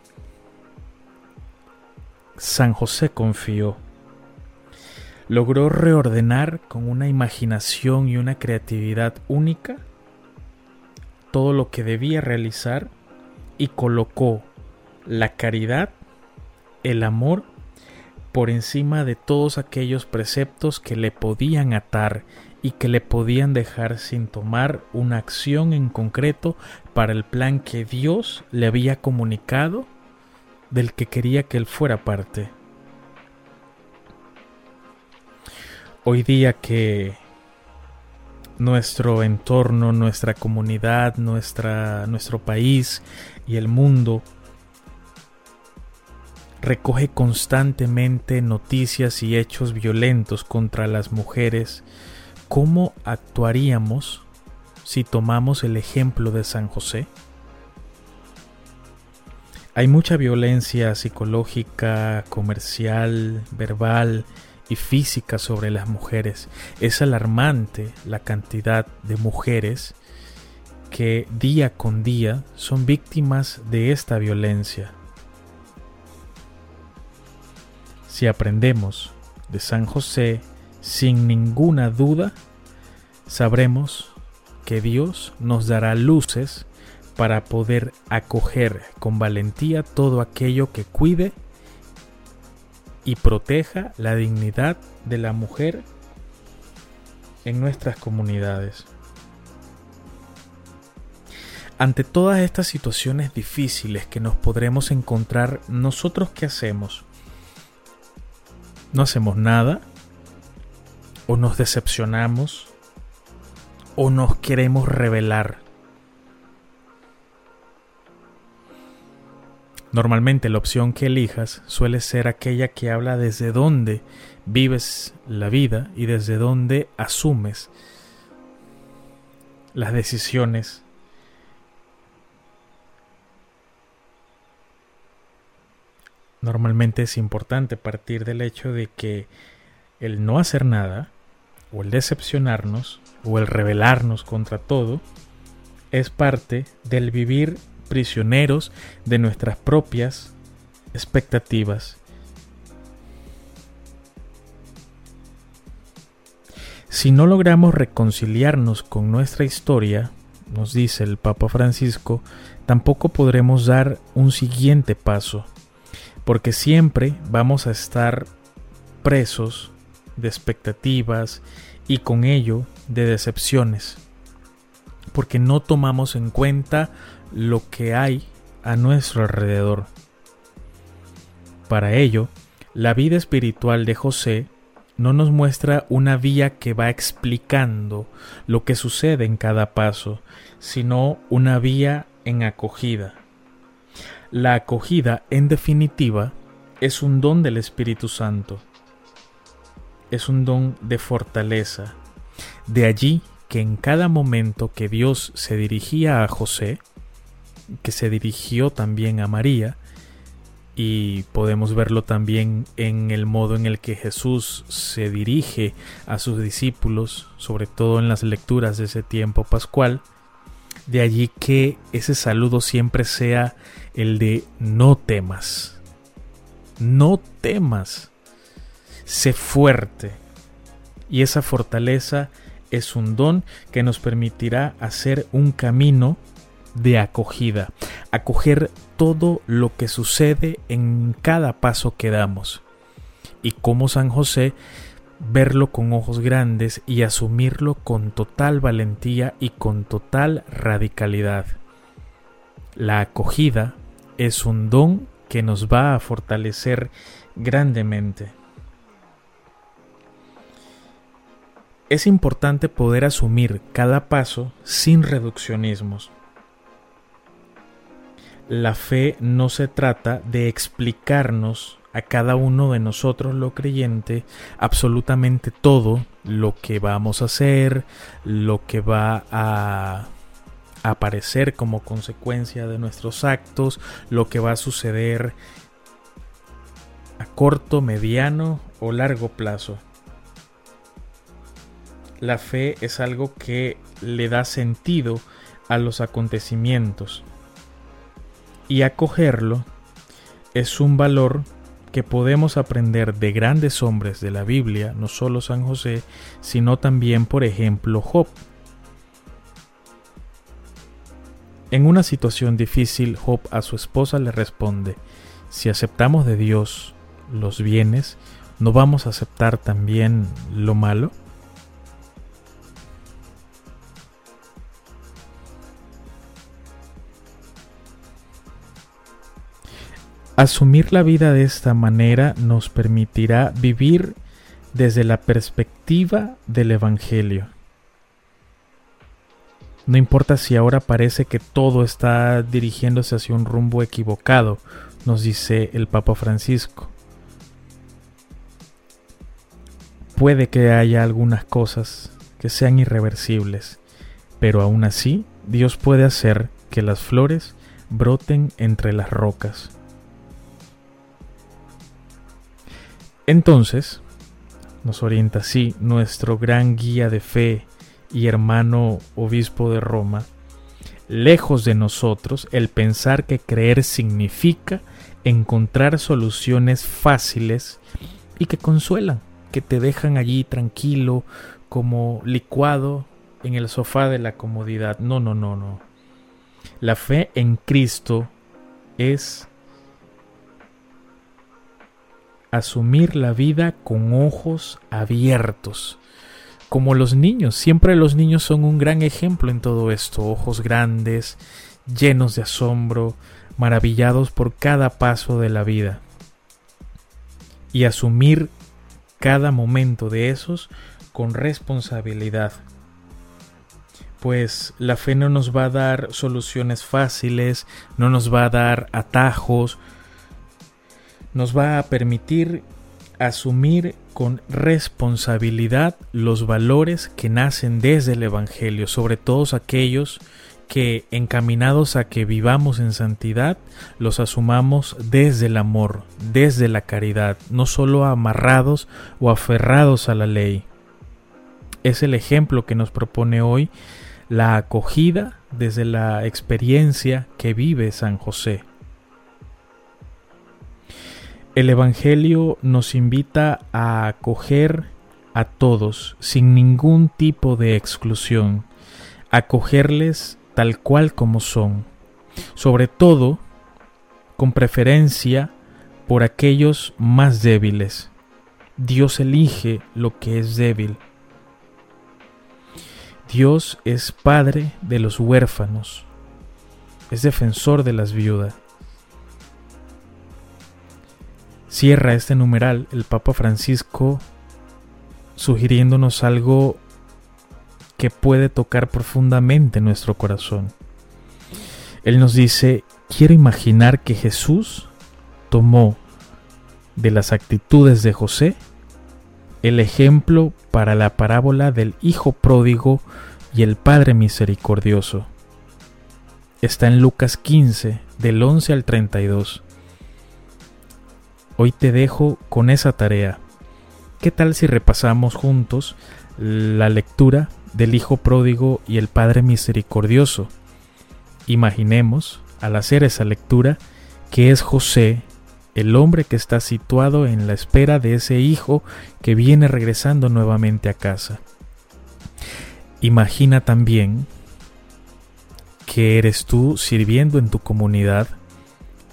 San José confió. Logró reordenar con una imaginación y una creatividad única todo lo que debía realizar y colocó la caridad, el amor, por encima de todos aquellos preceptos que le podían atar y que le podían dejar sin tomar una acción en concreto para el plan que Dios le había comunicado del que quería que él fuera parte. Hoy día que nuestro entorno, nuestra comunidad, nuestra, nuestro país y el mundo recoge constantemente noticias y hechos violentos contra las mujeres, ¿cómo actuaríamos si tomamos el ejemplo de San José? Hay mucha violencia psicológica, comercial, verbal y física sobre las mujeres. Es alarmante la cantidad de mujeres que día con día son víctimas de esta violencia. Si aprendemos de San José sin ninguna duda, sabremos que Dios nos dará luces para poder acoger con valentía todo aquello que cuide y proteja la dignidad de la mujer en nuestras comunidades. Ante todas estas situaciones difíciles que nos podremos encontrar, ¿nosotros qué hacemos? ¿No hacemos nada? ¿O nos decepcionamos? ¿O nos queremos revelar? Normalmente la opción que elijas suele ser aquella que habla desde dónde vives la vida y desde dónde asumes las decisiones. Normalmente es importante partir del hecho de que el no hacer nada, o el decepcionarnos, o el rebelarnos contra todo, es parte del vivir prisioneros de nuestras propias expectativas. Si no logramos reconciliarnos con nuestra historia, nos dice el Papa Francisco, tampoco podremos dar un siguiente paso, porque siempre vamos a estar presos de expectativas y con ello de decepciones, porque no tomamos en cuenta lo que hay a nuestro alrededor. Para ello, la vida espiritual de José no nos muestra una vía que va explicando lo que sucede en cada paso, sino una vía en acogida. La acogida, en definitiva, es un don del Espíritu Santo. Es un don de fortaleza. De allí que en cada momento que Dios se dirigía a José, que se dirigió también a María y podemos verlo también en el modo en el que Jesús se dirige a sus discípulos, sobre todo en las lecturas de ese tiempo pascual. De allí que ese saludo siempre sea el de no temas. No temas. Sé fuerte. Y esa fortaleza es un don que nos permitirá hacer un camino de acogida, acoger todo lo que sucede en cada paso que damos. y cómo San José verlo con ojos grandes y asumirlo con total valentía y con total radicalidad. La acogida es un don que nos va a fortalecer grandemente. Es importante poder asumir cada paso sin reduccionismos. La fe no se trata de explicarnos a cada uno de nosotros lo creyente absolutamente todo lo que vamos a hacer, lo que va a aparecer como consecuencia de nuestros actos, lo que va a suceder a corto, mediano o largo plazo. La fe es algo que le da sentido a los acontecimientos y acogerlo es un valor que podemos aprender de grandes hombres de la Biblia, no solo San José, sino también, por ejemplo, Job. En una situación difícil, Job a su esposa le responde, si aceptamos de Dios los bienes, ¿no vamos a aceptar también lo malo? Asumir la vida de esta manera nos permitirá vivir desde la perspectiva del Evangelio. No importa si ahora parece que todo está dirigiéndose hacia un rumbo equivocado, nos dice el Papa Francisco. Puede que haya algunas cosas que sean irreversibles, pero aún así Dios puede hacer que las flores broten entre las rocas. Entonces, nos orienta así nuestro gran guía de fe y hermano obispo de Roma, lejos de nosotros el pensar que creer significa encontrar soluciones fáciles y que consuelan, que te dejan allí tranquilo, como licuado en el sofá de la comodidad. No, no, no, no. La fe en Cristo es asumir la vida con ojos abiertos. Como los niños, siempre los niños son un gran ejemplo en todo esto, ojos grandes, llenos de asombro, maravillados por cada paso de la vida. Y asumir cada momento de esos con responsabilidad. Pues la fe no nos va a dar soluciones fáciles, no nos va a dar atajos, nos va a permitir asumir con responsabilidad los valores que nacen desde el Evangelio, sobre todos aquellos que encaminados a que vivamos en santidad, los asumamos desde el amor, desde la caridad, no solo amarrados o aferrados a la ley. Es el ejemplo que nos propone hoy la acogida desde la experiencia que vive San José. El Evangelio nos invita a acoger a todos sin ningún tipo de exclusión, acogerles tal cual como son, sobre todo con preferencia por aquellos más débiles. Dios elige lo que es débil. Dios es padre de los huérfanos, es defensor de las viudas. Cierra este numeral el Papa Francisco sugiriéndonos algo que puede tocar profundamente nuestro corazón. Él nos dice, quiero imaginar que Jesús tomó de las actitudes de José el ejemplo para la parábola del Hijo pródigo y el Padre misericordioso. Está en Lucas 15, del 11 al 32. Hoy te dejo con esa tarea. ¿Qué tal si repasamos juntos la lectura del Hijo Pródigo y el Padre Misericordioso? Imaginemos, al hacer esa lectura, que es José, el hombre que está situado en la espera de ese hijo que viene regresando nuevamente a casa. Imagina también que eres tú sirviendo en tu comunidad,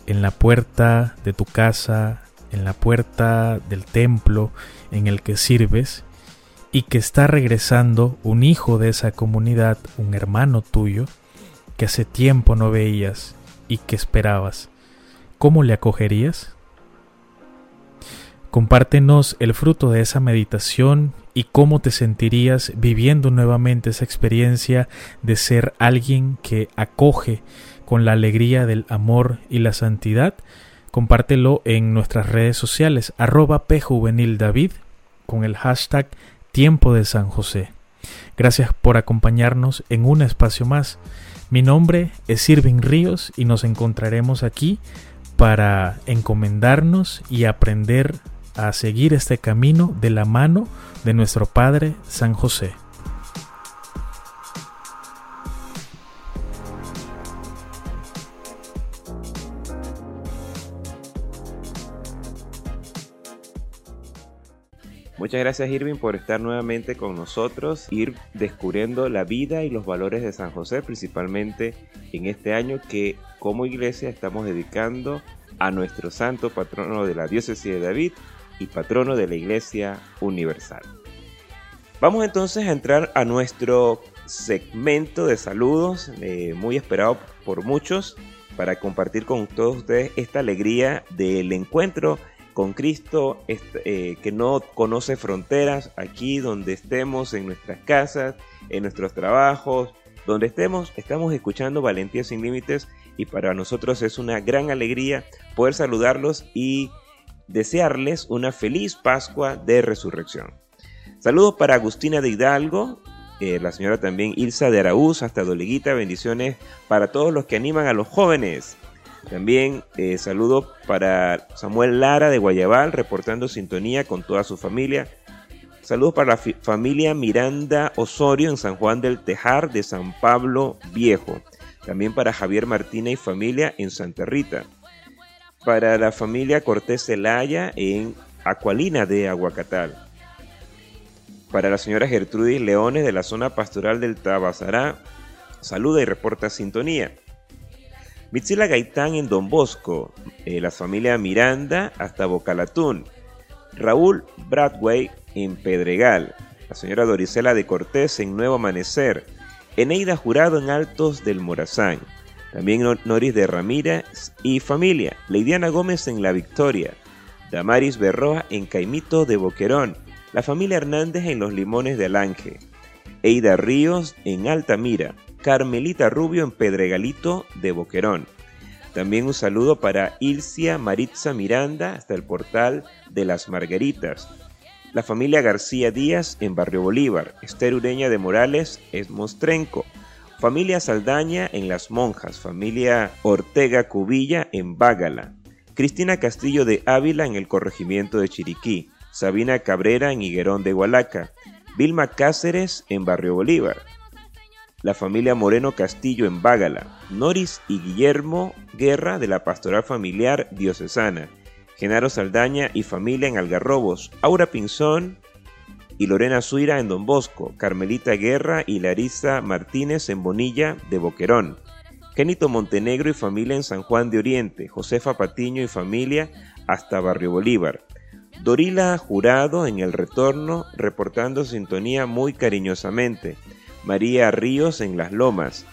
en la puerta de tu casa, en la puerta del templo en el que sirves y que está regresando un hijo de esa comunidad, un hermano tuyo, que hace tiempo no veías y que esperabas, ¿cómo le acogerías? Compártenos el fruto de esa meditación y cómo te sentirías viviendo nuevamente esa experiencia de ser alguien que acoge con la alegría del amor y la santidad. Compártelo en nuestras redes sociales arroba pjuvenildavid con el hashtag tiempo de San José. Gracias por acompañarnos en un espacio más. Mi nombre es Irving Ríos y nos encontraremos aquí para encomendarnos y aprender a seguir este camino de la mano de nuestro Padre San José. Muchas gracias Irving por estar nuevamente con nosotros, ir descubriendo la vida y los valores de San José, principalmente en este año que como iglesia estamos dedicando a nuestro santo patrono de la diócesis de David, y patrono de la Iglesia Universal. Vamos entonces a entrar a nuestro segmento de saludos, eh, muy esperado por muchos, para compartir con todos ustedes esta alegría del encuentro con Cristo eh, que no conoce fronteras, aquí donde estemos, en nuestras casas, en nuestros trabajos, donde estemos, estamos escuchando Valentía sin Límites y para nosotros es una gran alegría poder saludarlos y desearles una feliz Pascua de Resurrección. Saludos para Agustina de Hidalgo, eh, la señora también Ilsa de Araúz, hasta Doleguita, bendiciones para todos los que animan a los jóvenes. También eh, saludo para Samuel Lara de Guayabal, reportando sintonía con toda su familia. Saludos para la familia Miranda Osorio en San Juan del Tejar de San Pablo Viejo. También para Javier Martínez y familia en Santa Rita para la familia Cortés Celaya en Acualina de Aguacatal. Para la señora Gertrudis Leones de la zona pastoral del Tabasará, saluda y reporta sintonía. Mitzila Gaitán en Don Bosco, eh, la familia Miranda hasta Bocalatún. Raúl Bradway en Pedregal, la señora Dorisela de Cortés en Nuevo Amanecer. Eneida Jurado en Altos del Morazán. También Noris de Ramírez y familia. Leidiana Gómez en La Victoria. Damaris Berroa en Caimito de Boquerón. La familia Hernández en Los Limones de Alange. Eida Ríos en Altamira. Carmelita Rubio en Pedregalito de Boquerón. También un saludo para Ilcia Maritza Miranda hasta el portal de las Margaritas. La familia García Díaz en Barrio Bolívar. Esther Ureña de Morales es Mostrenco. Familia Saldaña en Las Monjas, familia Ortega Cubilla en Bágala, Cristina Castillo de Ávila en el corregimiento de Chiriquí, Sabina Cabrera en Higuerón de Hualaca, Vilma Cáceres en Barrio Bolívar, la familia Moreno Castillo en Bágala, Noris y Guillermo Guerra de la Pastoral Familiar Diocesana, Genaro Saldaña y familia en Algarrobos, Aura Pinzón y Lorena Suira en Don Bosco, Carmelita Guerra y Larisa Martínez en Bonilla de Boquerón, Genito Montenegro y familia en San Juan de Oriente, Josefa Patiño y familia hasta Barrio Bolívar, Dorila Jurado en El Retorno reportando sintonía muy cariñosamente, María Ríos en Las Lomas.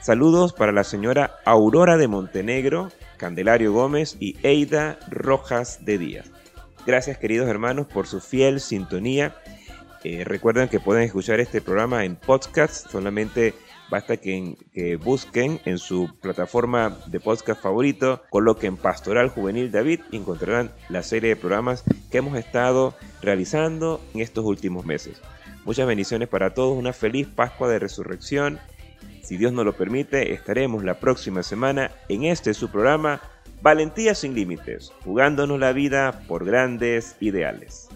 Saludos para la señora Aurora de Montenegro, Candelario Gómez y Eida Rojas de Díaz. Gracias queridos hermanos por su fiel sintonía. Eh, recuerden que pueden escuchar este programa en podcast, solamente basta que, que, busquen en su plataforma de podcast favorito, coloquen Pastoral Juvenil David y encontrarán la serie de programas que hemos estado realizando en estos últimos meses. Muchas bendiciones para todos, una feliz Pascua de Resurrección. Si Dios nos lo permite, estaremos la próxima semana en este su programa Valentía sin límites, jugándonos la vida por grandes ideales.